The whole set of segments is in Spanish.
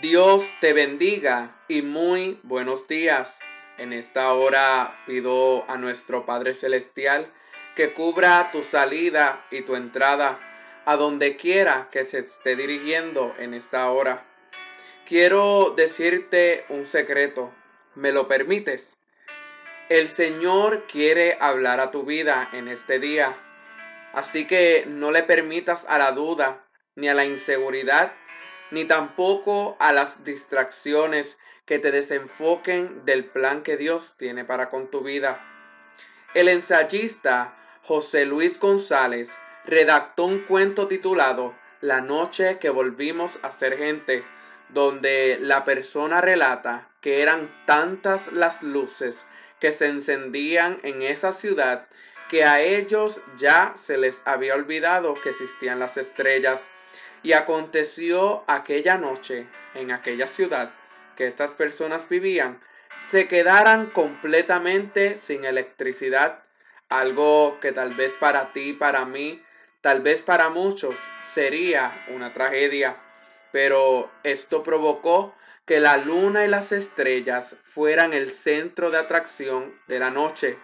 Dios te bendiga y muy buenos días. En esta hora pido a nuestro Padre Celestial que cubra tu salida y tu entrada a donde quiera que se esté dirigiendo en esta hora. Quiero decirte un secreto. ¿Me lo permites? El Señor quiere hablar a tu vida en este día. Así que no le permitas a la duda, ni a la inseguridad, ni tampoco a las distracciones que te desenfoquen del plan que Dios tiene para con tu vida. El ensayista José Luis González redactó un cuento titulado La noche que volvimos a ser gente, donde la persona relata que eran tantas las luces que se encendían en esa ciudad que a ellos ya se les había olvidado que existían las estrellas. Y aconteció aquella noche en aquella ciudad que estas personas vivían, se quedaran completamente sin electricidad, algo que tal vez para ti, para mí, tal vez para muchos sería una tragedia, pero esto provocó que la luna y las estrellas fueran el centro de atracción de la noche.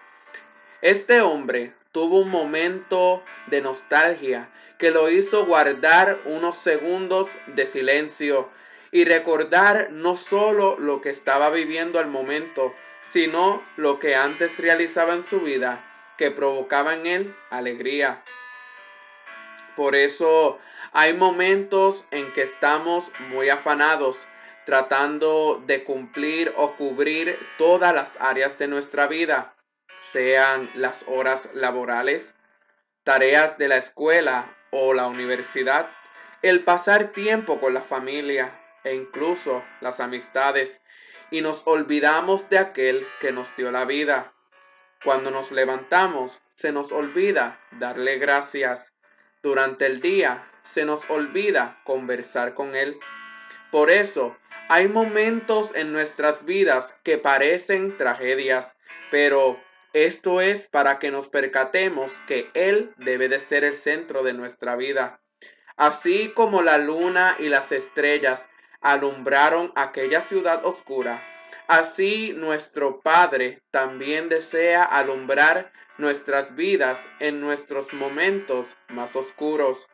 Este hombre tuvo un momento de nostalgia que lo hizo guardar unos segundos de silencio y recordar no solo lo que estaba viviendo al momento, sino lo que antes realizaba en su vida, que provocaba en él alegría. Por eso hay momentos en que estamos muy afanados tratando de cumplir o cubrir todas las áreas de nuestra vida, sean las horas laborales, tareas de la escuela o la universidad, el pasar tiempo con la familia e incluso las amistades, y nos olvidamos de aquel que nos dio la vida. Cuando nos levantamos, se nos olvida darle gracias. Durante el día, se nos olvida conversar con Él. Por eso, hay momentos en nuestras vidas que parecen tragedias, pero esto es para que nos percatemos que Él debe de ser el centro de nuestra vida. Así como la luna y las estrellas alumbraron aquella ciudad oscura, así nuestro Padre también desea alumbrar nuestras vidas en nuestros momentos más oscuros,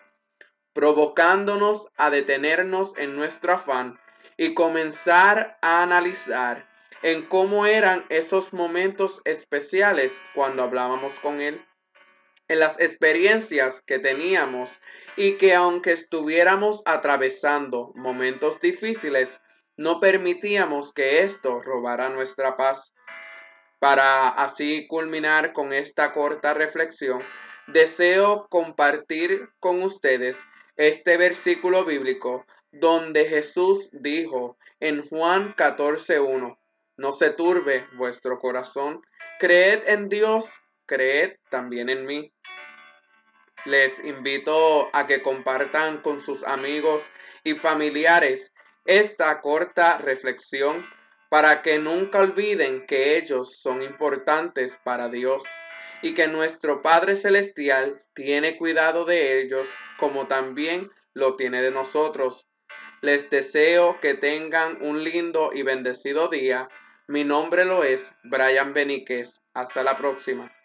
provocándonos a detenernos en nuestro afán y comenzar a analizar en cómo eran esos momentos especiales cuando hablábamos con Él, en las experiencias que teníamos y que aunque estuviéramos atravesando momentos difíciles, no permitíamos que esto robara nuestra paz. Para así culminar con esta corta reflexión, deseo compartir con ustedes este versículo bíblico donde Jesús dijo en Juan 14.1, no se turbe vuestro corazón, creed en Dios, creed también en mí. Les invito a que compartan con sus amigos y familiares esta corta reflexión para que nunca olviden que ellos son importantes para Dios y que nuestro Padre Celestial tiene cuidado de ellos como también lo tiene de nosotros. Les deseo que tengan un lindo y bendecido día. Mi nombre lo es Brian Beniquez. Hasta la próxima.